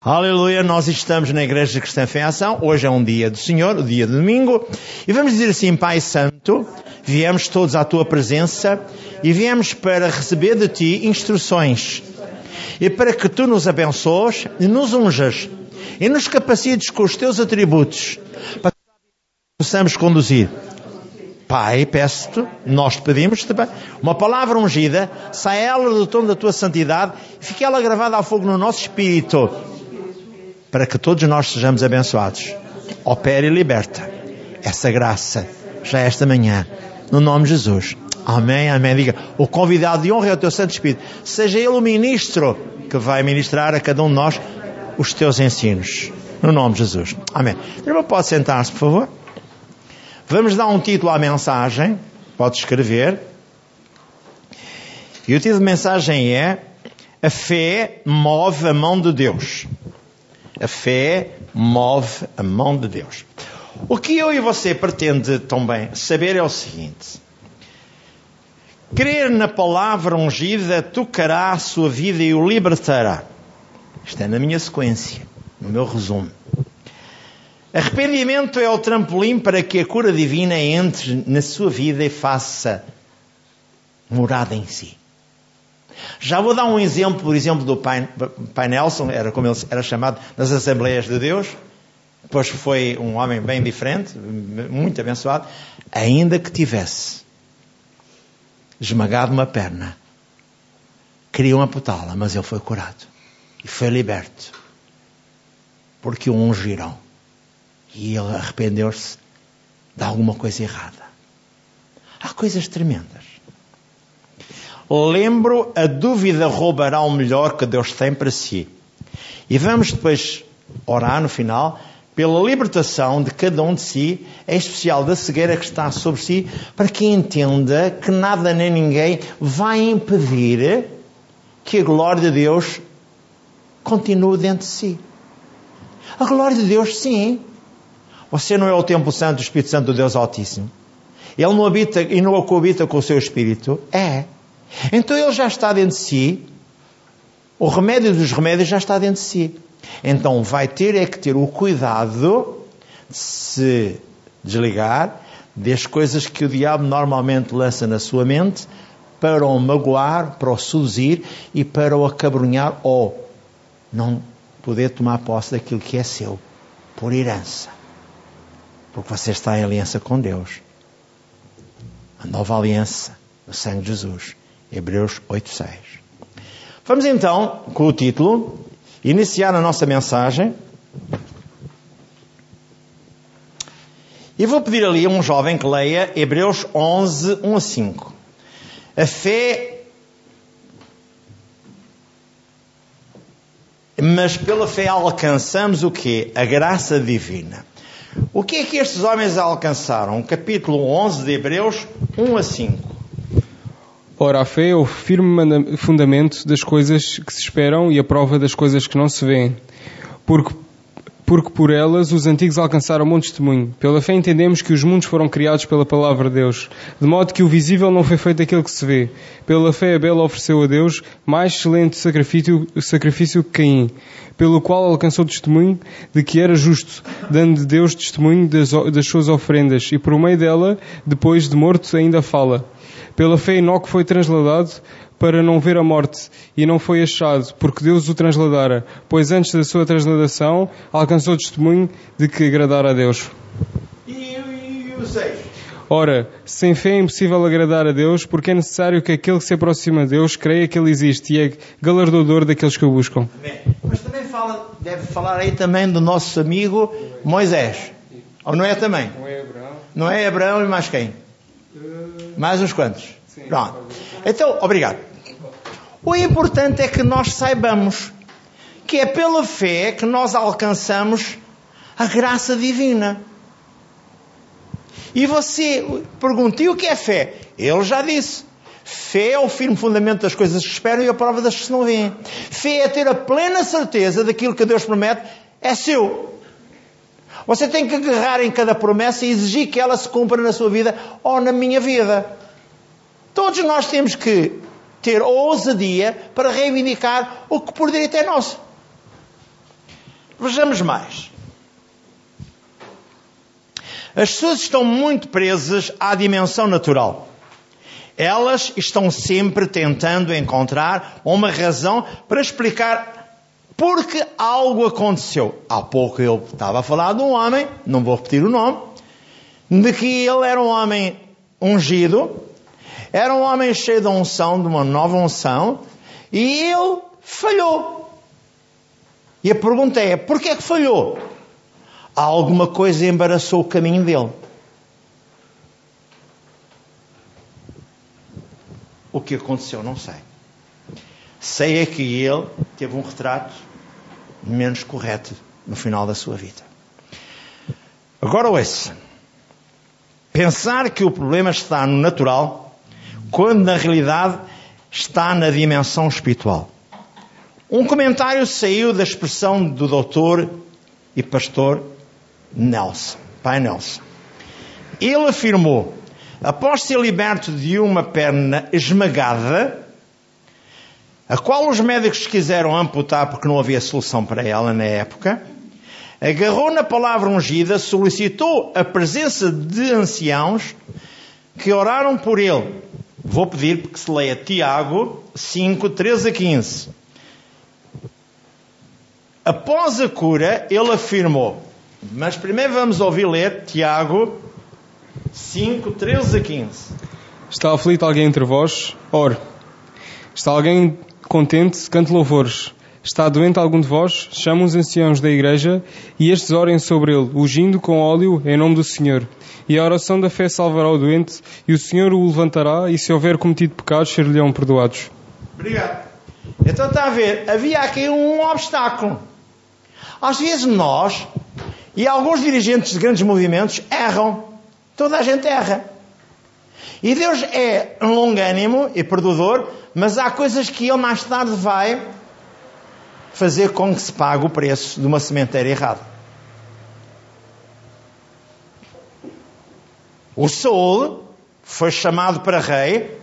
Aleluia, nós estamos na Igreja Cristã Fé em Ação. Hoje é um dia do Senhor, o dia de domingo. E vamos dizer assim, Pai Santo, viemos todos à tua presença e viemos para receber de ti instruções. E para que tu nos abençoes e nos unjas e nos capacites com os teus atributos para que possamos conduzir. Pai, peço-te, nós te pedimos também, uma palavra ungida, sai ela do tom da tua santidade e fique ela gravada a fogo no nosso espírito para que todos nós sejamos abençoados. Opera e liberta essa graça já esta manhã, no nome de Jesus. Amém, amém. Diga, o convidado de honra é o teu Santo Espírito. Seja ele o ministro que vai ministrar a cada um de nós os teus ensinos. No nome de Jesus. Amém. Irmão, pode sentar-se, por favor. Vamos dar um título à mensagem. Pode escrever. E o título de mensagem é A fé move a mão de Deus. A fé move a mão de Deus. O que eu e você pretende também saber é o seguinte: crer na palavra ungida tocará a sua vida e o libertará. Isto é na minha sequência, no meu resumo. Arrependimento é o trampolim para que a cura divina entre na sua vida e faça morada em si. Já vou dar um exemplo, por exemplo, do Pai, Pai Nelson, era como ele era chamado nas Assembleias de Deus. Depois foi um homem bem diferente, muito abençoado, ainda que tivesse esmagado uma perna, queriam amputá-la, mas ele foi curado e foi liberto, porque o ungiram e ele arrependeu-se de alguma coisa errada. Há coisas tremendas. Lembro, a dúvida roubará o melhor que Deus tem para si. E vamos depois orar no final pela libertação de cada um de si, em especial da cegueira que está sobre si, para que entenda que nada nem ninguém vai impedir que a glória de Deus continue dentro de si. A glória de Deus, sim. Você não é o templo santo do Espírito Santo do Deus Altíssimo. Ele não habita e não coabita com o seu Espírito. É. Então ele já está dentro de si, o remédio dos remédios já está dentro de si. Então vai ter é que ter o cuidado de se desligar das coisas que o diabo normalmente lança na sua mente para o magoar, para o seduzir e para o acabrunhar ou não poder tomar posse daquilo que é seu por herança. Porque você está em aliança com Deus. A nova aliança, o sangue de Jesus. Hebreus 8:6. Vamos então, com o título, iniciar a nossa mensagem. E vou pedir ali a um jovem que leia Hebreus 11, 1 a 5. A fé. Mas pela fé alcançamos o quê? A graça divina. O que é que estes homens alcançaram? Capítulo 11 de Hebreus, 1 a 5. Ora, a fé é o firme fundamento das coisas que se esperam e a prova das coisas que não se vêem. Porque, porque por elas os antigos alcançaram bom testemunho. Pela fé entendemos que os mundos foram criados pela palavra de Deus, de modo que o visível não foi feito aquilo que se vê. Pela fé Abel ofereceu a Deus mais excelente sacrifício, sacrifício que Caim, pelo qual alcançou testemunho de que era justo, dando de Deus testemunho das, das suas ofrendas, e por meio dela, depois de morto, ainda fala. Pela fé, Enoque foi transladado para não ver a morte e não foi achado, porque Deus o transladara, pois antes da sua transladação alcançou testemunho de que agradara a Deus. E, e, e o 6? Ora, sem fé é impossível agradar a Deus, porque é necessário que aquele que se aproxima de Deus creia que Ele existe e é galardoador daqueles que o buscam. Amém. Mas também fala, deve falar aí também do nosso amigo Moisés. Ou não é também? Não é Abraão? Não é Abraão e mais quem? Mais uns quantos? Pronto. Então, obrigado. O importante é que nós saibamos que é pela fé que nós alcançamos a graça divina. E você pergunta, e o que é fé? Ele já disse. Fé é o firme fundamento das coisas que esperam e a prova das que se não veem. Fé é ter a plena certeza daquilo que Deus promete é seu. Você tem que agarrar em cada promessa e exigir que ela se cumpra na sua vida ou na minha vida. Todos nós temos que ter ousadia para reivindicar o que por direito é nosso. Vejamos mais. As pessoas estão muito presas à dimensão natural. Elas estão sempre tentando encontrar uma razão para explicar porque algo aconteceu. Há pouco eu estava a falar de um homem, não vou repetir o nome, de que ele era um homem ungido, era um homem cheio de unção, de uma nova unção, e ele falhou. E a pergunta é: porquê é que falhou? Alguma coisa embaraçou o caminho dele. O que aconteceu, não sei. Sei é que ele teve um retrato menos correto no final da sua vida. Agora ouça. Pensar que o problema está no natural, quando na realidade está na dimensão espiritual. Um comentário saiu da expressão do doutor e pastor Nelson, pai Nelson. Ele afirmou, após ser liberto de uma perna esmagada, a qual os médicos quiseram amputar porque não havia solução para ela na época, agarrou na palavra ungida, solicitou a presença de anciãos que oraram por ele. Vou pedir que se leia Tiago 5, 13 a 15. Após a cura, ele afirmou, mas primeiro vamos ouvir ler Tiago 5, 13 a 15. Está aflito alguém entre vós? Ore. Está alguém contente? Cante louvores. Está doente algum de vós? Chama os anciãos da igreja e estes orem sobre ele, ungindo com óleo em nome do Senhor. E a oração da fé salvará o doente e o Senhor o levantará e se houver cometido pecados, ser-lhe-ão perdoados. Obrigado. Então está a ver, havia aqui um obstáculo. Às vezes nós e alguns dirigentes de grandes movimentos erram. Toda a gente erra. E Deus é longânimo e perdoador, mas há coisas que Ele mais tarde vai fazer com que se pague o preço de uma sementeira errada. O Saul foi chamado para rei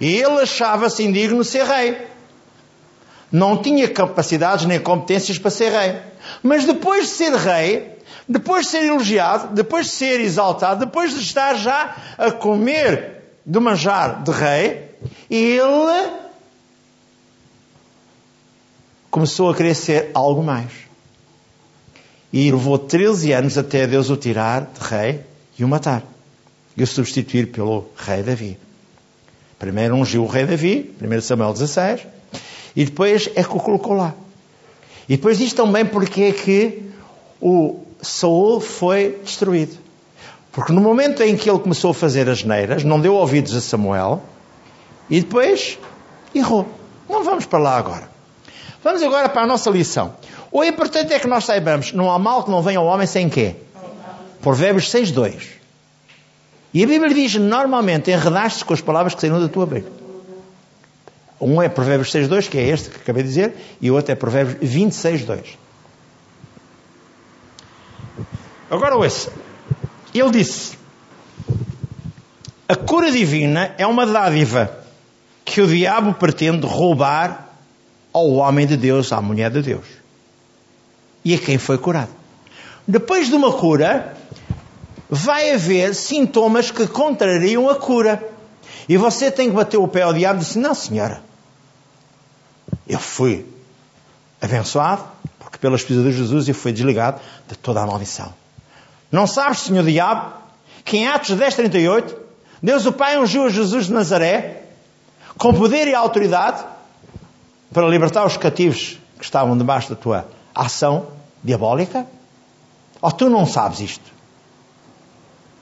e ele achava-se indigno de ser rei. Não tinha capacidades nem competências para ser rei. Mas depois de ser rei, depois de ser elogiado, depois de ser exaltado, depois de estar já a comer do manjar de rei, ele começou a querer ser algo mais. E levou 13 anos até Deus o tirar de rei e o matar. E o substituir pelo rei Davi. Primeiro ungiu o rei Davi, 1 Samuel 16, e depois é que o colocou lá. E depois diz também porque é que o Saul foi destruído. Porque no momento em que ele começou a fazer as neiras, não deu ouvidos a Samuel, e depois errou. Não vamos para lá agora. Vamos agora para a nossa lição. O importante é que nós saibamos, não há mal que não venha ao homem sem quê? Provérbios 6.2. E a Bíblia diz, normalmente, enredaste com as palavras que saíram da tua boca. Um é Provérbios 6.2, que é este que acabei de dizer, e o outro é Provérbios 26.2. Agora ouça. Ele disse, a cura divina é uma dádiva que o diabo pretende roubar ao homem de Deus, à mulher de Deus. E a quem foi curado. Depois de uma cura, vai haver sintomas que contrariam a cura. E você tem que bater o pé ao diabo e dizer: Não, senhora, eu fui abençoado, porque pelas pisaduras de Jesus eu fui desligado de toda a maldição. Não sabes, senhor diabo, que em Atos 10, 38, Deus o Pai ungiu a Jesus de Nazaré com poder e autoridade para libertar os cativos que estavam debaixo da tua ação diabólica? Ou tu não sabes isto?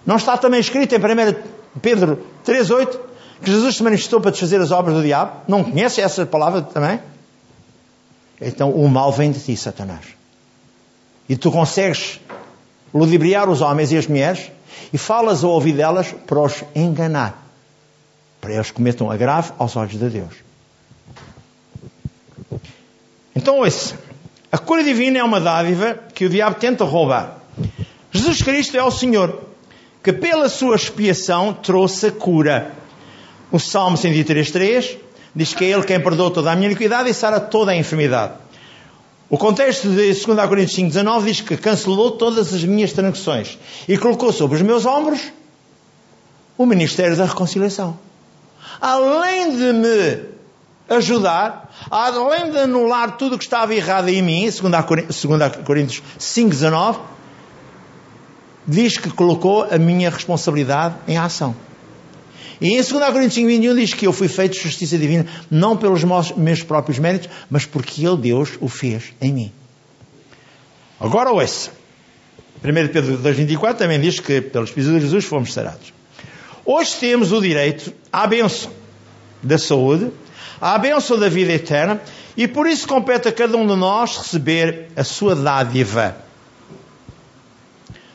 Não está também escrito em 1 Pedro 3,8 que Jesus se manifestou para desfazer as obras do diabo? Não conhece essa palavra também? Então o mal vem de ti, Satanás. E tu consegues ludibriar os homens e as mulheres e falas ao ouvido delas para os enganar, para eles cometam agravo aos olhos de Deus. Então, ouça, a cura divina é uma dádiva que o diabo tenta roubar. Jesus Cristo é o Senhor, que pela sua expiação trouxe a cura. O Salmo 103.3 diz que é Ele quem perdoa toda a minha iniquidade e sara toda a enfermidade. O contexto de 2 Coríntios 5,19 diz que cancelou todas as minhas transgressões e colocou sobre os meus ombros o ministério da reconciliação. Além de me ajudar, além de anular tudo o que estava errado em mim, 2 Coríntios 5,19, diz que colocou a minha responsabilidade em ação. E em 2 Coríntios 5,21 diz que eu fui feito justiça divina, não pelos meus próprios méritos, mas porque Ele, Deus, o fez em mim. Agora ouça. 1 Pedro 2,24 também diz que pelos pisos de Jesus fomos sarados. Hoje temos o direito à bênção da saúde, à bênção da vida eterna, e por isso compete a cada um de nós receber a sua dádiva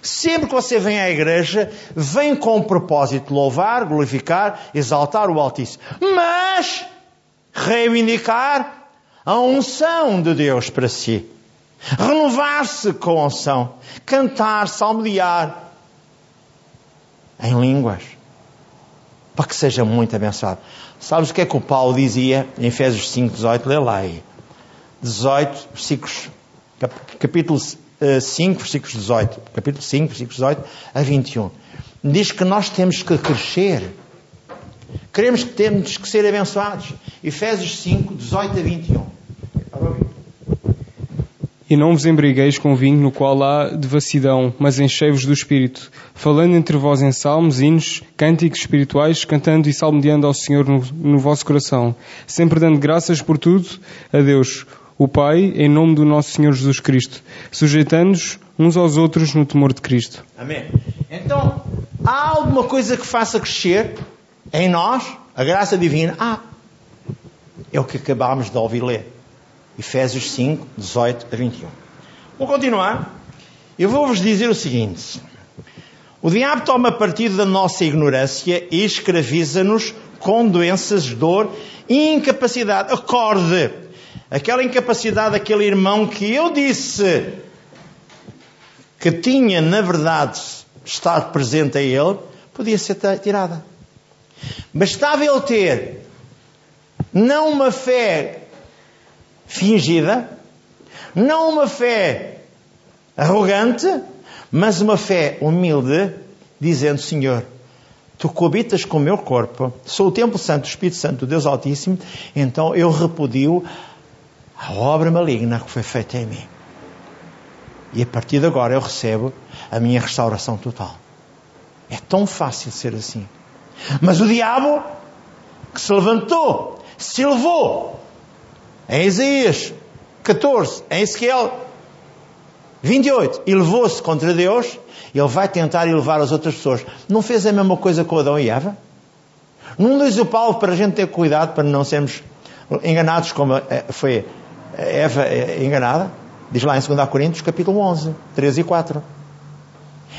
Sempre que você vem à igreja, vem com o propósito de louvar, glorificar, exaltar o Altíssimo. Mas reivindicar a unção de Deus para si. Renovar-se com a unção. Cantar, salmodiar em línguas. Para que seja muito abençoado. Sabes o que é que o Paulo dizia em Efésios 5, 18? Lê lá aí. 18, versículos, capítulo 5, versículos 18, capítulo 5, versículos 18 a 21. Diz que nós temos que crescer. Queremos que temos que ser abençoados. Efésios 5, 18 a 21. E não vos embrigueis com vinho no qual há devassidão, mas enchei-vos do Espírito, falando entre vós em salmos, hinos, cânticos espirituais, cantando e salmodiando ao Senhor no, no vosso coração, sempre dando graças por tudo a Deus, o Pai, em nome do nosso Senhor Jesus Cristo, sujeitando-nos uns aos outros no temor de Cristo. Amém. Então, há alguma coisa que faça crescer em nós a graça divina? Ah, é o que acabámos de ouvir ler. Efésios 5, 18 a 21. Vou continuar. Eu vou-vos dizer o seguinte. O diabo toma partido da nossa ignorância e escraviza-nos com doenças, dor e incapacidade. Acorde aquela incapacidade daquele irmão que eu disse que tinha, na verdade, estado presente a ele, podia ser tirada. Bastava ele ter não uma fé fingida, não uma fé arrogante, mas uma fé humilde, dizendo: Senhor, tu coabitas com o meu corpo, sou o templo santo do Espírito Santo do Deus Altíssimo, então eu repudio a obra maligna que foi feita em mim. E a partir de agora eu recebo a minha restauração total. É tão fácil ser assim. Mas o diabo que se levantou, se levou em Isaías 14, em Ezequiel 28, e levou-se contra Deus, ele vai tentar elevar as outras pessoas. Não fez a mesma coisa com Adão e Eva? Não diz o Paulo para a gente ter cuidado para não sermos enganados como eh, foi Eva é enganada, diz lá em 2 Coríntios, capítulo 11, 13 e 4.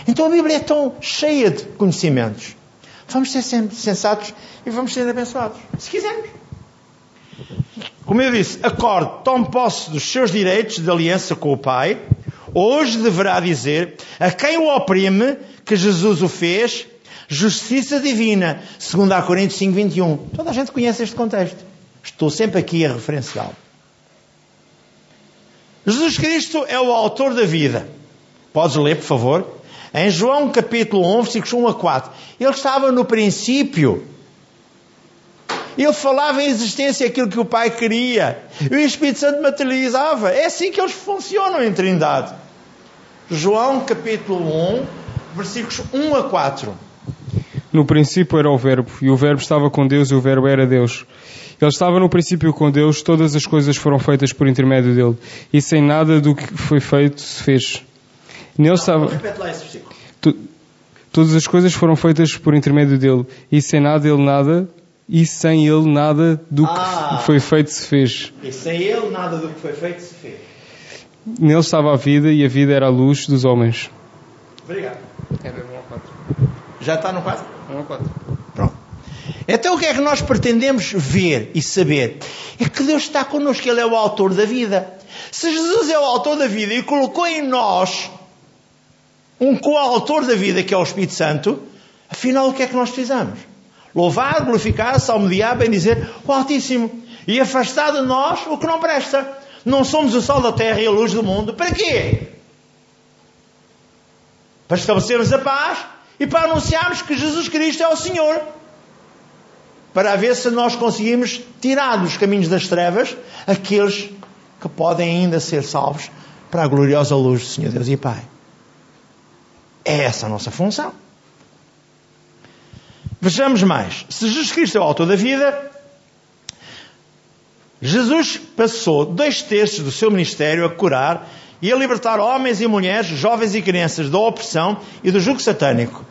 Então a Bíblia é tão cheia de conhecimentos. Vamos ser sempre sensatos e vamos ser abençoados, se quisermos. Como eu disse, acorde, tome posse dos seus direitos de aliança com o Pai. Hoje deverá dizer a quem o oprime que Jesus o fez, justiça divina, segundo a Coríntios 5, 21. Toda a gente conhece este contexto. Estou sempre aqui a referenciá-lo. Jesus Cristo é o autor da vida. Podes ler, por favor? Em João capítulo 1, versículos 1 a 4. Ele estava no princípio. Ele falava em existência aquilo que o Pai queria. E o Espírito Santo materializava. É assim que eles funcionam em Trindade. João capítulo 1, versículos 1 a 4. No princípio era o Verbo, e o Verbo estava com Deus, e o Verbo era Deus. Ele estava no princípio com Deus, todas as coisas foram feitas por intermédio dele, e sem nada do que foi feito se fez. Nele estava. Tu, todas as coisas foram feitas por intermédio dele, e sem nada ele nada, e sem ele nada do ah, que foi feito se fez. E sem ele nada do que foi feito se fez. Nele estava a vida, e a vida era a luz dos homens. Obrigado. É, Já está no 4? 1 a 4. Então o que é que nós pretendemos ver e saber? É que Deus está connosco, Ele é o autor da vida. Se Jesus é o autor da vida e colocou em nós um coautor da vida que é o Espírito Santo, afinal o que é que nós precisamos? Louvar, glorificar, salmodiar, bem dizer o Altíssimo e afastar de nós o que não presta. Não somos o sal da terra e a luz do mundo. Para quê? Para estabelecermos a paz e para anunciarmos que Jesus Cristo é o Senhor. Para ver se nós conseguimos tirar dos caminhos das trevas aqueles que podem ainda ser salvos para a gloriosa luz do Senhor Deus e Pai. É essa a nossa função. Vejamos mais. Se Jesus Cristo é o autor da vida, Jesus passou dois terços do seu ministério a curar e a libertar homens e mulheres, jovens e crianças da opressão e do jugo satânico.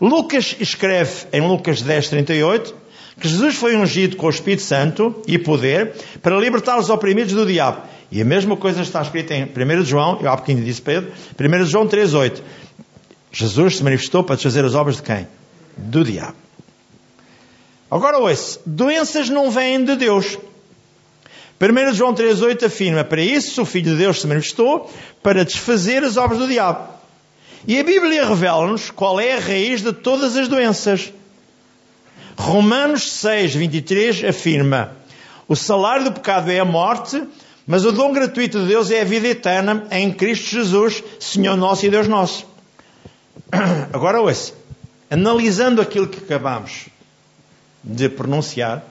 Lucas escreve em Lucas 10, 38 que Jesus foi ungido com o Espírito Santo e poder para libertar os oprimidos do diabo. E a mesma coisa está escrita em 1 João, eu há pouquinho disse Pedro, 1 João 3,8. Jesus se manifestou para desfazer as obras de quem? Do diabo. Agora ouça, doenças não vêm de Deus. 1 João 3,8 afirma: Para isso o Filho de Deus se manifestou, para desfazer as obras do diabo. E a Bíblia revela-nos qual é a raiz de todas as doenças. Romanos 6, 23 afirma: O salário do pecado é a morte, mas o dom gratuito de Deus é a vida eterna em Cristo Jesus, Senhor nosso e Deus nosso. Agora ouça, analisando aquilo que acabamos de pronunciar,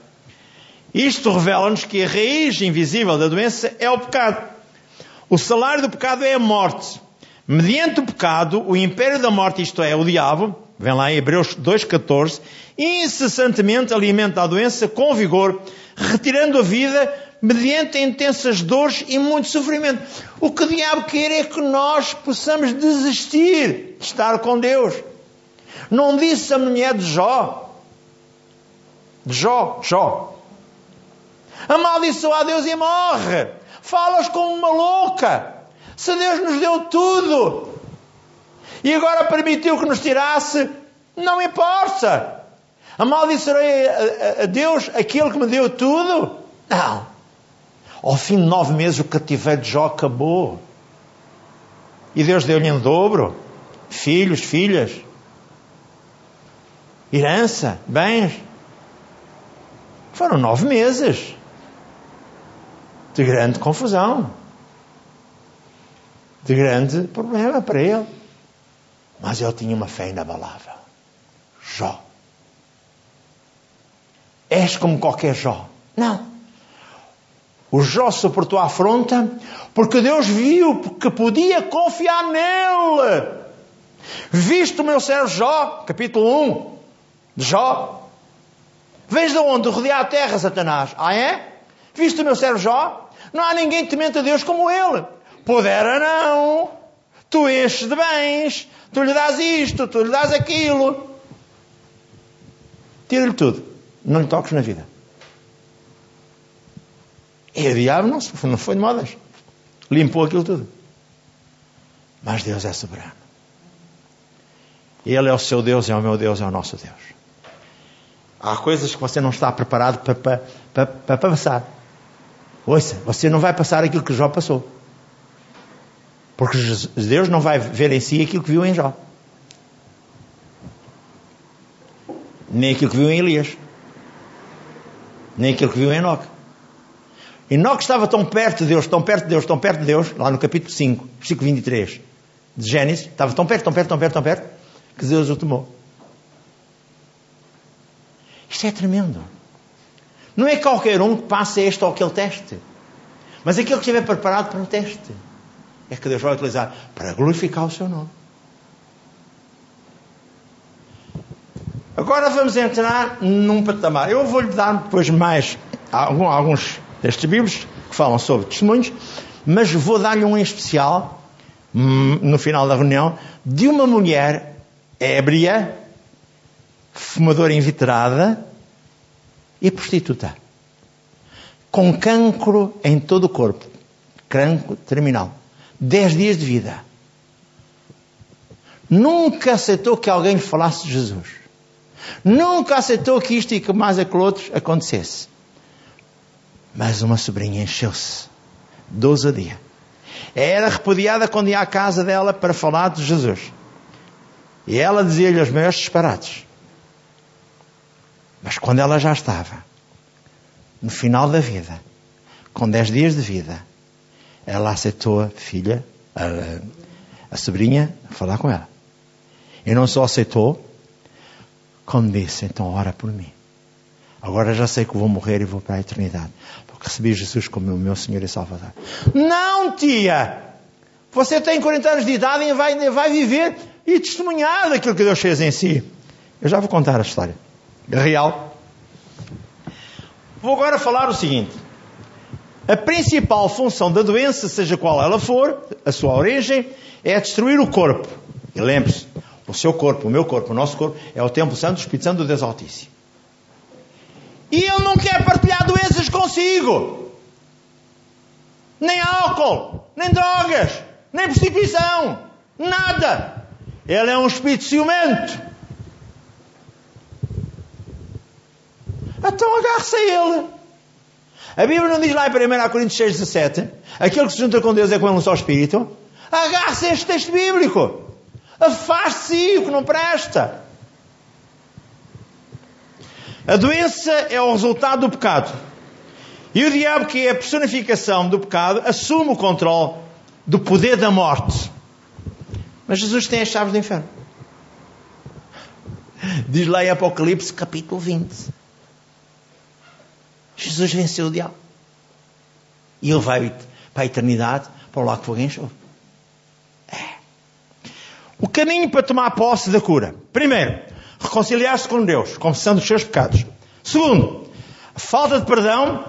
isto revela-nos que a raiz invisível da doença é o pecado. O salário do pecado é a morte. Mediante o pecado, o império da morte, isto é, o diabo, vem lá em Hebreus 2,14, incessantemente alimenta a doença com vigor, retirando a vida mediante intensas dores e muito sofrimento. O que o diabo quer é que nós possamos desistir de estar com Deus. Não disse a mulher de Jó, de Jó, Jó, amaldiçoa a Deus e morre. Falas como uma louca. Se Deus nos deu tudo e agora permitiu que nos tirasse, não importa. Amaldiçoarei a, a, a Deus aquele que me deu tudo? Não. Ao fim de nove meses o cativeiro de Jó acabou. E Deus deu-lhe em dobro. Filhos, filhas. Herança, bens. Foram nove meses de grande confusão, de grande problema para ele. Mas ele tinha uma fé inabalável. Jó. És como qualquer Jó. Não. O Jó suportou a afronta porque Deus viu que podia confiar nele. Visto o meu servo Jó, capítulo 1 de Jó. Vês de onde rodear a terra, Satanás? Ah, é? Visto o meu servo Jó? Não há ninguém temente a Deus como ele. Pudera não. Tu enches de bens. Tu lhe dás isto, tu lhe dás aquilo. Tira-lhe tudo. Não lhe toques na vida. E o diabo não, não foi de modas. Limpou aquilo tudo. Mas Deus é soberano. Ele é o seu Deus, é o meu Deus, é o nosso Deus. Há coisas que você não está preparado para, para, para, para passar. Ouça, você não vai passar aquilo que Jó passou. Porque Deus não vai ver em si aquilo que viu em Jó. Nem aquilo que viu em Elias. Nem aquilo que viu em Enoque. Enoque estava tão perto de Deus, tão perto de Deus, tão perto de Deus, lá no capítulo 5, versículo 23 de Gênesis, estava tão perto, tão perto, tão perto, tão perto, que Deus o tomou. Isto é tremendo. Não é qualquer um que passe este ou aquele teste, mas aquele que estiver preparado para o teste é que Deus vai utilizar para glorificar o seu nome. Agora vamos entrar num patamar. Eu vou-lhe dar depois mais alguns destes Bíblios que falam sobre testemunhos, mas vou dar-lhe um em especial, hum, no final da reunião, de uma mulher ébria, fumadora inveterada e prostituta, com cancro em todo o corpo, cancro terminal, dez dias de vida. Nunca aceitou que alguém lhe falasse de Jesus. Nunca aceitou que isto e que mais aquilo outro acontecesse. Mas uma sobrinha encheu-se de ousadia. Era repudiada quando ia à casa dela para falar de Jesus. E ela dizia-lhe os maiores disparates. Mas quando ela já estava no final da vida, com dez dias de vida, Ela aceitou a filha, a, a sobrinha, falar com ela. E não só aceitou, como disse, então ora por mim. Agora já sei que vou morrer e vou para a eternidade. Porque recebi Jesus como o meu Senhor e Salvador. Não, tia! Você tem 40 anos de idade e vai, vai viver e testemunhar daquilo que Deus fez em si. Eu já vou contar a história. Real. Vou agora falar o seguinte. A principal função da doença, seja qual ela for, a sua origem, é destruir o corpo. E lembre-se, o seu corpo, o meu corpo, o nosso corpo, é o Templo Santo, o Espírito Santo do Deus Altíssimo. E Ele não quer partilhar doenças consigo. Nem álcool, nem drogas, nem prostituição, nada. Ele é um espírito ciumento. Então agarre-se a ele. A Bíblia não diz lá em 1 Coríntios 6, 17: aquele que se junta com Deus é com ele um só espírito. Agarre-se a este texto bíblico. Afaste-se o que não presta. A doença é o resultado do pecado. E o diabo, que é a personificação do pecado, assume o controle do poder da morte. Mas Jesus tem as chaves do inferno. Diz lá em Apocalipse capítulo 20. Jesus venceu o diabo. E ele vai para a eternidade, para o lago fogo enxofre. É. O caminho para tomar posse da cura. Primeiro, reconciliar-se com Deus, confessando os seus pecados. Segundo, falta de perdão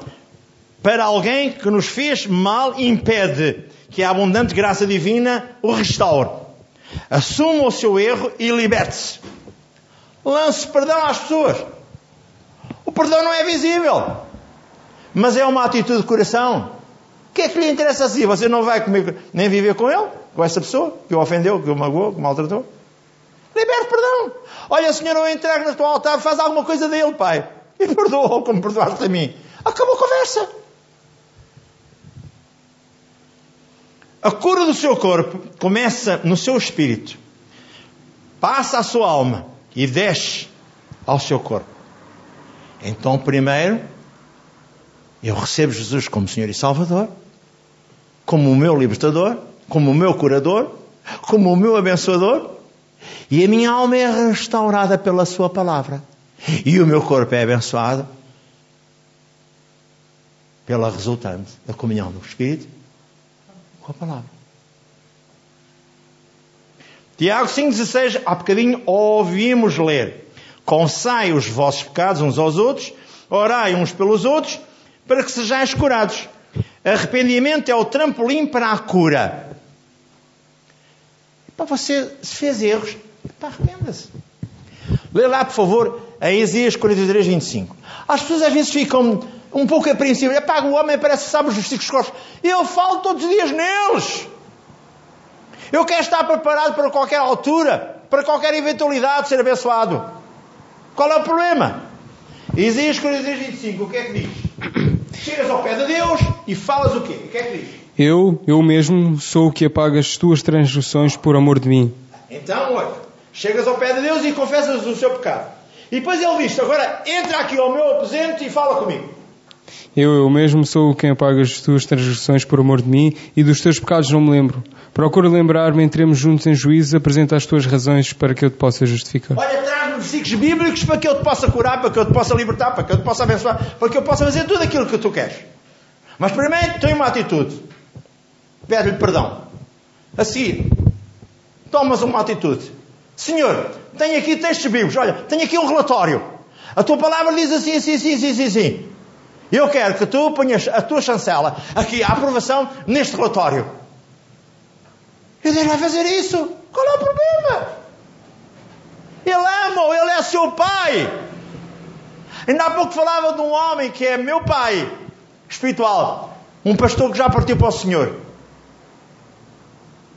para alguém que nos fez mal impede que a abundante graça divina o restaure. Assuma o seu erro e liberte-se. Lance perdão às pessoas. O perdão não é visível. Mas é uma atitude de coração. O que é que lhe interessa assim? Você não vai comer, nem viver com ele, com essa pessoa que o ofendeu, que o magoou, que o maltratou? Liberte perdão. Olha, Senhor, eu entrego no teu altar, faz alguma coisa dele, Pai. E perdoa como perdoaste a mim. Acabou a conversa. A cura do seu corpo começa no seu espírito, passa à sua alma e desce ao seu corpo. Então, primeiro, eu recebo Jesus como Senhor e Salvador, como o meu libertador, como o meu curador, como o meu abençoador, e a minha alma é restaurada pela Sua palavra. E o meu corpo é abençoado pela resultante da comunhão do Espírito com a palavra. Tiago 5,16, há bocadinho ouvimos ler: Consai os vossos pecados uns aos outros, orai uns pelos outros, para que sejais curados. Arrependimento é o trampolim para a cura. Para você, se fez erros, arrependa-se. Lê lá, por favor, em Isaías 43, 25. As pessoas às vezes ficam um pouco apreensivas. Epá, o homem parece que sabe os versículos corpos. Eu falo todos os dias neles. Eu quero estar preparado para qualquer altura, para qualquer eventualidade de ser abençoado. Qual é o problema? Isaías 43, 25, o que é que diz? Chegas ao pé de Deus e falas o quê? O que é que diz? Eu, eu mesmo, sou o que apaga as tuas transgressões por amor de mim. Então, olha, chegas ao pé de Deus e confessas o seu pecado. E depois ele diz: agora entra aqui ao meu aposento e fala comigo. Eu, eu mesmo sou quem apaga as tuas transgressões por amor de mim e dos teus pecados não me lembro. Procura lembrar-me, entremos juntos em juízo, apresenta as tuas razões para que eu te possa justificar. Olha, versículos bíblicos para que eu te possa curar, para que eu te possa libertar, para que eu te possa abençoar, para que eu possa fazer tudo aquilo que tu queres. Mas primeiro, tem uma atitude. Pede-lhe perdão. A seguir, tomas uma atitude. Senhor, tenho aqui textos bíblicos. Olha, tenho aqui um relatório. A tua palavra diz assim, assim, assim, assim, assim. assim. Eu quero que tu ponhas a tua chancela aqui, a aprovação, neste relatório. E Deus vai fazer isso. Qual é o problema? Ele ama-o, ele é seu pai. Ainda há pouco falava de um homem que é meu pai espiritual, um pastor que já partiu para o Senhor,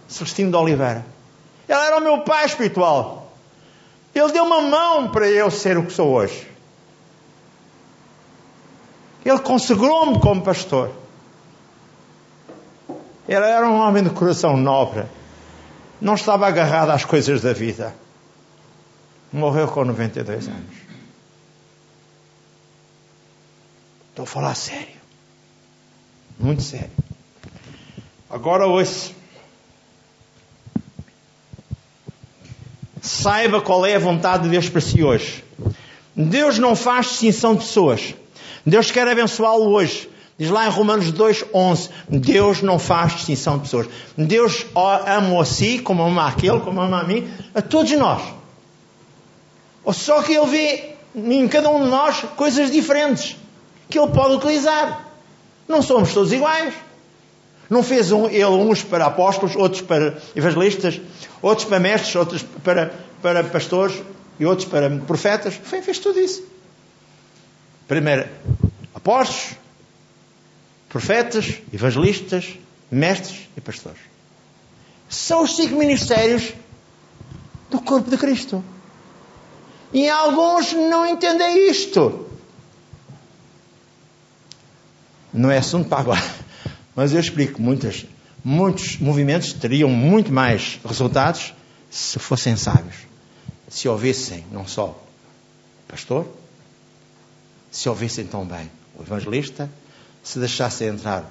Celestino de Oliveira. Ele era o meu pai espiritual. Ele deu uma mão para eu ser o que sou hoje. Ele consagrou-me como pastor. Ele era um homem de coração nobre. Não estava agarrado às coisas da vida. Morreu com 92 anos. Estou a falar sério. Muito sério. Agora ouça. Saiba qual é a vontade de Deus para si hoje. Deus não faz distinção de pessoas. Deus quer abençoá-lo hoje. Diz lá em Romanos 2:11, Deus não faz distinção de pessoas. Deus ama a si, como ama aquele, como ama a mim, a todos nós. Só que Ele vê em cada um de nós coisas diferentes que Ele pode utilizar. Não somos todos iguais. Não fez um, Ele uns para apóstolos, outros para evangelistas, outros para mestres, outros para, para pastores e outros para profetas. Fez tudo isso. Primeiro, apóstolos, profetas, evangelistas, mestres e pastores. São os cinco ministérios do corpo de Cristo. E alguns não entendem isto. Não é assunto para agora. Mas eu explico. Muitas, muitos movimentos teriam muito mais resultados se fossem sábios. Se ouvissem não só pastor, se ouvissem também o evangelista, se deixasse entrar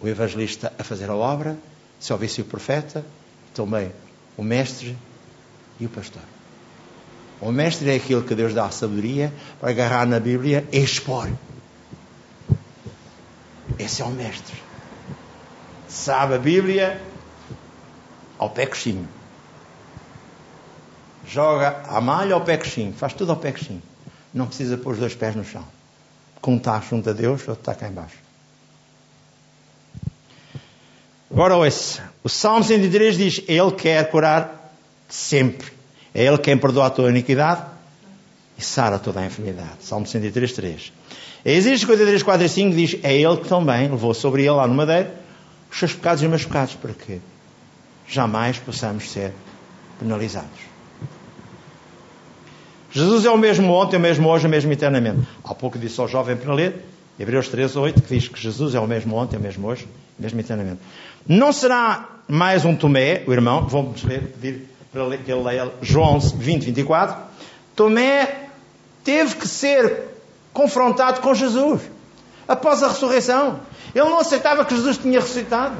o evangelista a fazer a obra, se houvesse o profeta, também o mestre e o pastor. O mestre é aquele que Deus dá a sabedoria para agarrar na Bíblia e expor. Esse é o mestre. Sabe a Bíblia ao pé coxinho. Joga a malha ao pé coxinho. Faz tudo ao pé coxinho. Não precisa pôr os dois pés no chão. Um está junto a Deus, outro está cá embaixo. Agora ouça. O Salmo 103 diz: Ele quer curar sempre. É Ele quem perdoa a tua iniquidade e sara toda a enfermidade. Salmo 103, 3. Existe 53, 4 e 5 diz: É Ele que também levou sobre Ele lá no madeiro os seus pecados e os meus pecados, para que jamais possamos ser penalizados. Jesus é o mesmo ontem, o mesmo hoje, o mesmo eternamente. Há pouco disse ao jovem para ler, Hebreus 13, 8, que diz que Jesus é o mesmo ontem, o mesmo hoje, o mesmo eternamente. Não será mais um Tomé, o irmão, vamos pedir para que ele leia João 20, 24. Tomé teve que ser confrontado com Jesus após a ressurreição. Ele não aceitava que Jesus tinha ressuscitado.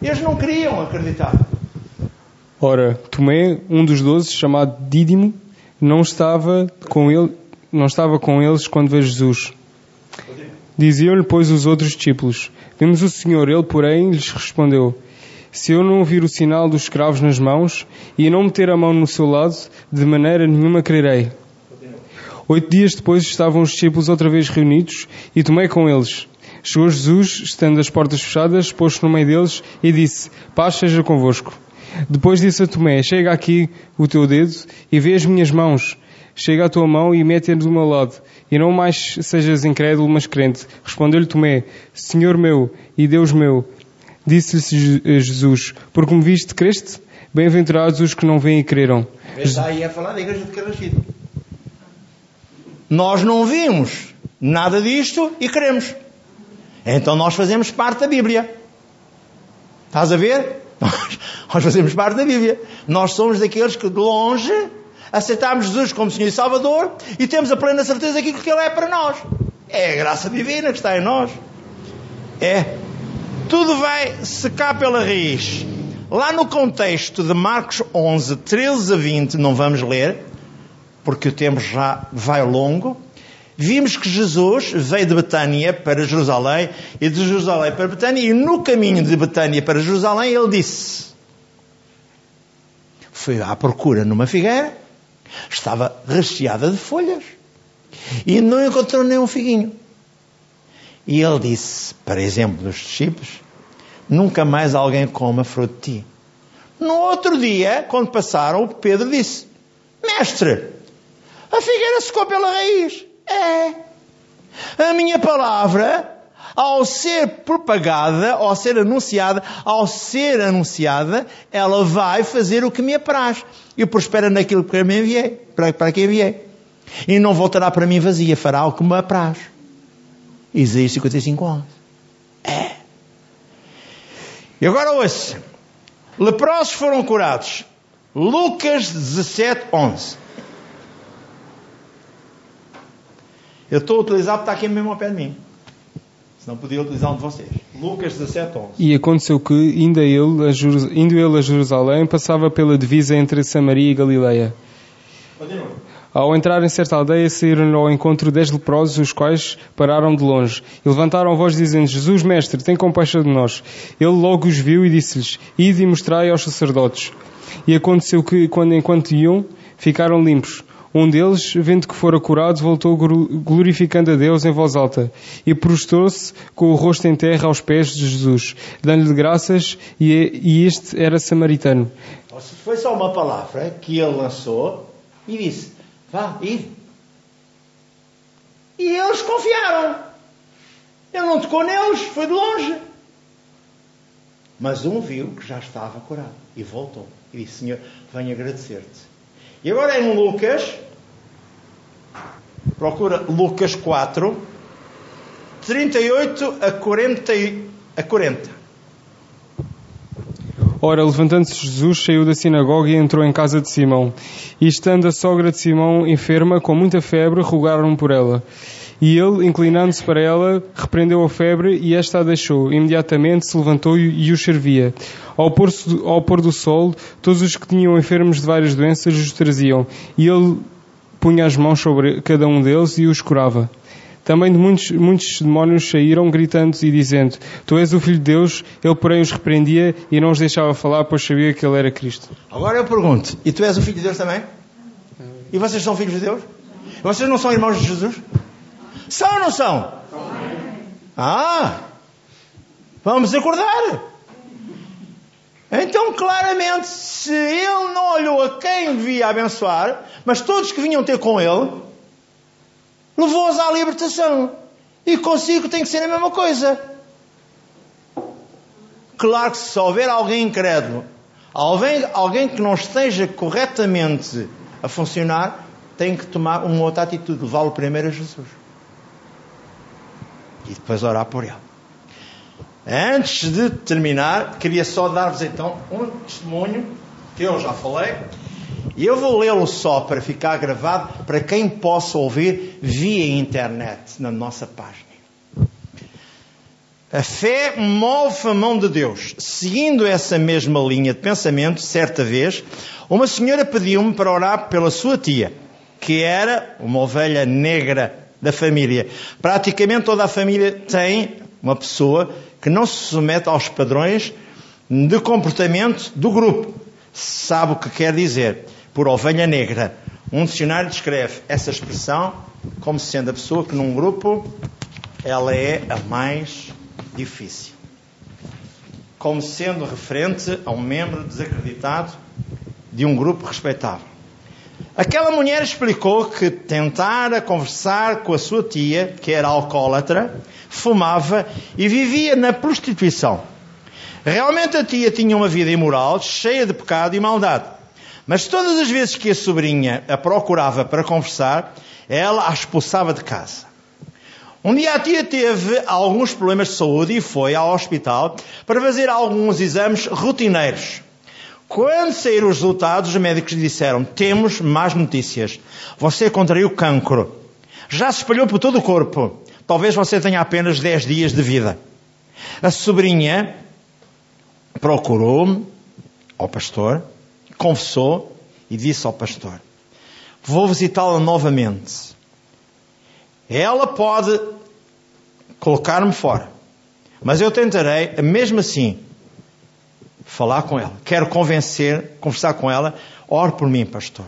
Eles não queriam acreditar. Ora, Tomé, um dos doze, chamado Dídimo, não estava com ele, não estava com eles quando veio Jesus. Diziam-lhe, pois, os outros discípulos: Vimos o Senhor. Ele, porém, lhes respondeu: Se eu não vir o sinal dos escravos nas mãos e não meter a mão no seu lado, de maneira nenhuma crerei. Oito dias depois estavam os discípulos outra vez reunidos e tomei com eles. Chegou Jesus, estando as portas fechadas, pôs-se no meio deles e disse: Paz seja convosco. Depois disse a Tomé: Chega aqui o teu dedo e vê as minhas mãos. Chega a tua mão e mete-a do meu lado. E não mais sejas incrédulo, mas crente. Respondeu-lhe Tomé: Senhor meu e Deus meu. Disse-lhe Jesus: Porque me viste, creste? Bem-aventurados os que não vêm e creram. Está aí a falar da igreja de Carrascido. Nós não vimos nada disto e queremos. Então nós fazemos parte da Bíblia. Estás a ver? Nós, nós fazemos parte da Bíblia. Nós somos daqueles que de longe aceitamos Jesus como Senhor e Salvador e temos a plena certeza daquilo que Ele é para nós. É a graça divina que está em nós. É. Tudo vai secar pela raiz. Lá no contexto de Marcos 11, 13 a 20, não vamos ler, porque o tempo já vai longo. Vimos que Jesus veio de Betânia para Jerusalém e de Jerusalém para Betânia, e no caminho de Betânia para Jerusalém ele disse: Foi à procura numa figueira, estava recheada de folhas e não encontrou nenhum figuinho. E ele disse, para exemplo dos discípulos: Nunca mais alguém coma fruto de ti. No outro dia, quando passaram, Pedro disse: Mestre, a figueira secou pela raiz. É. A minha palavra, ao ser propagada, ao ser anunciada, ao ser anunciada, ela vai fazer o que me apraz. E prospera naquilo que me enviei, para, para que enviei. E não voltará para mim vazia, fará o que me apraz. Isaías 55, 11. É. E agora ouça. Leprosos foram curados. Lucas 17, 11. Eu estou a utilizar porque está aqui mesmo ao pé de mim. Senão podia utilizar um de vocês. Lucas 17, 11. E aconteceu que, indo ele, a Jeru- indo ele a Jerusalém, passava pela divisa entre Samaria e Galileia. Continua. Ao entrar em certa aldeia, saíram ao encontro dez leprosos, os quais pararam de longe. E levantaram a voz dizendo, Jesus, mestre, tem compaixão de nós. Ele logo os viu e disse-lhes, ide e mostrai aos sacerdotes. E aconteceu que, quando enquanto iam, ficaram limpos. Um deles, vendo que fora curado, voltou glorificando a Deus em voz alta e prostrou-se com o rosto em terra aos pés de Jesus, dando-lhe graças, e, e este era samaritano. Foi só uma palavra que ele lançou e disse: Vá, ide. E eles confiaram. Ele não tocou neles, foi de longe. Mas um viu que já estava curado e voltou. E disse: Senhor, venho agradecer-te. E agora em Lucas, procura Lucas 4, 38 a 40. e- A 40. Ora, levantando-se Jesus, saiu da sinagoga e entrou em casa de Simão. E estando a sogra de Simão enferma, com muita febre, rogaram por ela. E ele, inclinando-se para ela, repreendeu a febre e esta a deixou. Imediatamente se levantou e os servia. Ao pôr, ao pôr do sol, todos os que tinham enfermos de várias doenças os traziam. E ele punha as mãos sobre cada um deles e os curava. Também muitos, muitos demónios saíram, gritando e dizendo: Tu és o Filho de Deus. Ele, porém, os repreendia e não os deixava falar, pois sabia que ele era Cristo. Agora eu pergunto: e tu és o filho de Deus também? E vocês são filhos de Deus? Vocês não são irmãos de Jesus? São ou não são? Ah! Vamos acordar! Então, claramente, se ele não olhou a quem devia abençoar, mas todos que vinham ter com ele, levou-os à libertação. E consigo tem que ser a mesma coisa. Claro que se houver alguém incrédulo, alguém, alguém que não esteja corretamente a funcionar, tem que tomar uma outra atitude, levá-lo primeiro a Jesus. E depois orar por ele. Antes de terminar, queria só dar-vos então um testemunho que eu já falei. E eu vou lê-lo só para ficar gravado para quem possa ouvir via internet na nossa página. A fé move a mão de Deus. Seguindo essa mesma linha de pensamento, certa vez, uma senhora pediu-me para orar pela sua tia, que era uma ovelha negra da família. Praticamente toda a família tem uma pessoa que não se submete aos padrões de comportamento do grupo. Sabe o que quer dizer por ovelha negra. Um dicionário descreve essa expressão como sendo a pessoa que num grupo ela é a mais difícil. Como sendo referente a um membro desacreditado de um grupo respeitável. Aquela mulher explicou que tentara conversar com a sua tia, que era alcoólatra, fumava e vivia na prostituição. Realmente a tia tinha uma vida imoral, cheia de pecado e maldade. Mas todas as vezes que a sobrinha a procurava para conversar, ela a expulsava de casa. Um dia a tia teve alguns problemas de saúde e foi ao hospital para fazer alguns exames rotineiros. Quando saíram os resultados, os médicos disseram: Temos más notícias. Você contraiu cancro. Já se espalhou por todo o corpo. Talvez você tenha apenas 10 dias de vida. A sobrinha procurou-me ao pastor, confessou e disse ao pastor: Vou visitá-la novamente. Ela pode colocar-me fora, mas eu tentarei, mesmo assim, falar com ela. Quero convencer, conversar com ela. Ore por mim, pastor.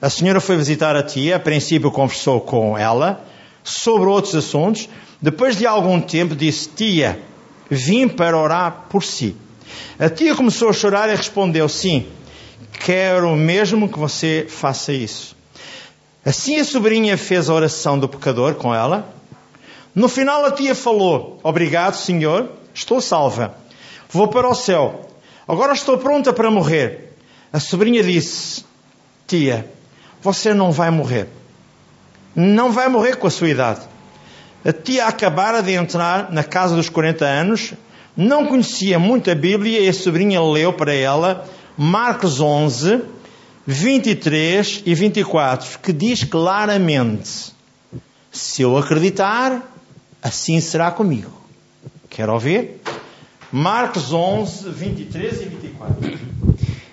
A senhora foi visitar a tia, a princípio conversou com ela sobre outros assuntos. Depois de algum tempo disse: Tia, vim para orar por si. A tia começou a chorar e respondeu: Sim, quero mesmo que você faça isso. Assim a sobrinha fez a oração do pecador com ela. No final a tia falou: Obrigado, senhor, estou salva. Vou para o céu. Agora estou pronta para morrer. A sobrinha disse: Tia, você não vai morrer. Não vai morrer com a sua idade. A tia acabara de entrar na casa dos 40 anos, não conhecia muito a Bíblia e a sobrinha leu para ela Marcos 11, 23 e 24, que diz claramente: Se eu acreditar, assim será comigo. Quer ouvir? Marcos 11, 23 e 24.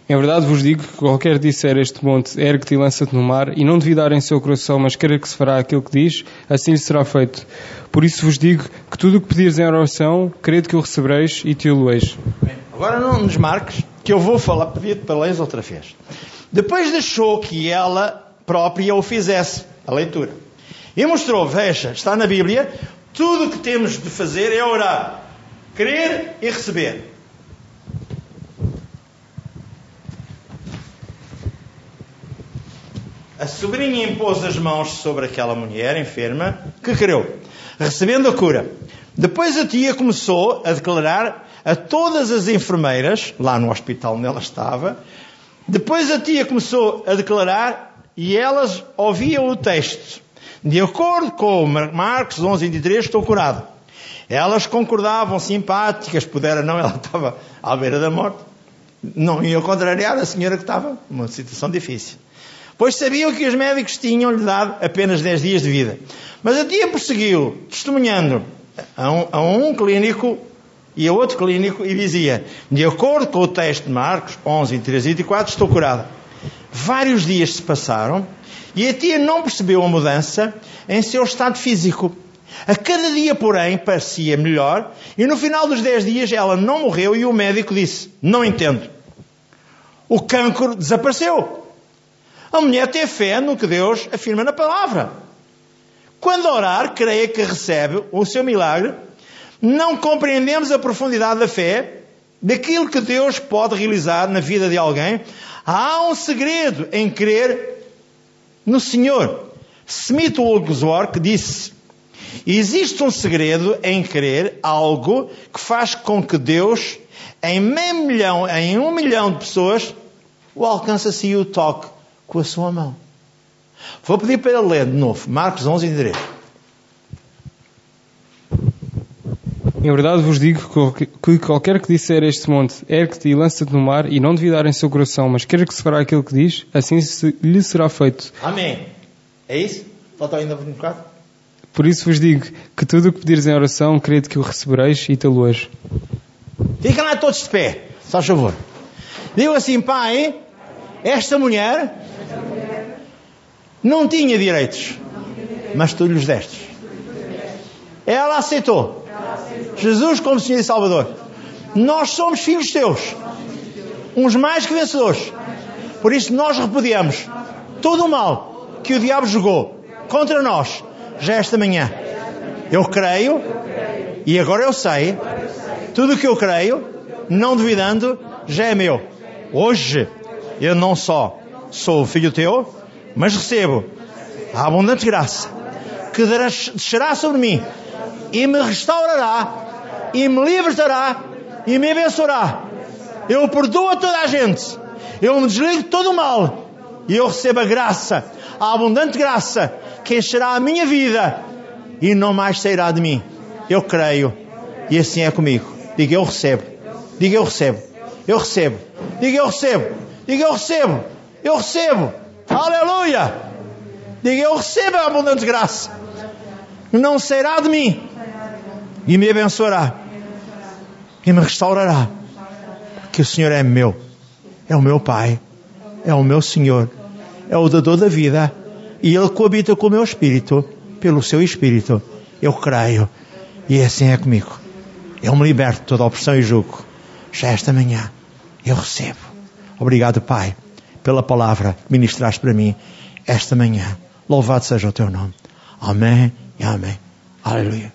Em verdade vos digo que qualquer disser este monte, ergue-te e lança-te no mar, e não duvidar em seu coração, mas querer que se fará aquilo que diz, assim lhe será feito. Por isso vos digo que tudo o que pedires em oração, crede que o recebereis e te o leis. Agora não nos marques, que eu vou falar, pedir para leis outra vez. Depois deixou que ela própria o fizesse, a leitura. E mostrou, veja, está na Bíblia, tudo o que temos de fazer é orar, crer e receber. A sobrinha impôs as mãos sobre aquela mulher enferma que creu, recebendo a cura. Depois a tia começou a declarar a todas as enfermeiras, lá no hospital onde ela estava, depois a tia começou a declarar e elas ouviam o texto. De acordo com Marcos 11, 23, estou curado. Elas concordavam, simpáticas, pudera não, ela estava à beira da morte. Não ia contrariar a senhora que estava numa situação difícil pois sabiam que os médicos tinham-lhe dado apenas 10 dias de vida. Mas a tia prosseguiu, testemunhando a um, a um, clínico e a outro clínico, e dizia: De acordo com o texto de Marcos 11, 13 e 24, estou curada. Vários dias se passaram e a tia não percebeu a mudança em seu estado físico. A cada dia, porém, parecia melhor, e no final dos 10 dias ela não morreu e o médico disse: Não entendo. O cancro desapareceu. A mulher tem fé no que Deus afirma na palavra. Quando orar, creia que recebe o seu milagre. Não compreendemos a profundidade da fé, daquilo que Deus pode realizar na vida de alguém. Há um segredo em crer no Senhor. Smith Wigglesworth disse: Existe um segredo em crer algo que faz com que Deus, em meio milhão, em um milhão de pessoas, o alcance assim e o toque com a sua mão. Vou pedir para ele ler de novo, Marcos 11 e 3. Em verdade vos digo que qualquer que disser este monte, ergue-te e lança-te no mar, e não duvidar em seu coração, mas quer que se fará aquilo que diz, assim lhe será feito. Amém. É isso? Falta ainda um bocado? Por isso vos digo que tudo o que pedires em oração, crede que o recebereis e te-lo-eis. Fiquem lá todos de pé, só favor. Digo assim, Pai, esta mulher não tinha direitos, mas tu lhes destes. Ela aceitou Jesus como Senhor e Salvador. Nós somos filhos teus, uns mais que vencedores. Por isso nós repudiamos todo o mal que o diabo jogou contra nós já esta manhã. Eu creio e agora eu sei tudo o que eu creio, não duvidando, já é meu. Hoje eu não só sou filho teu, mas recebo a abundante graça que descerá sobre mim e me restaurará e me libertará e me abençoará. Eu perdoo a toda a gente. Eu me desligo de todo o mal e eu recebo a graça, a abundante graça que encherá a minha vida e não mais sairá de mim. Eu creio e assim é comigo. Diga eu recebo. Diga eu recebo. Eu recebo. Diga eu recebo. Diga eu recebo. Eu recebo. Aleluia. Diga eu recebo a abundante graça. Não sairá de mim. E me abençoará. E me restaurará. Que o Senhor é meu. É o meu Pai. É o meu Senhor. É o dador da vida. E Ele coabita com o meu espírito. Pelo seu espírito. Eu creio. E assim é comigo. Eu me liberto de toda opressão e julgo. Já esta manhã eu recebo. Obrigado, Pai, pela palavra ministraste para mim esta manhã. Louvado seja o teu nome. Amém e amém. Aleluia.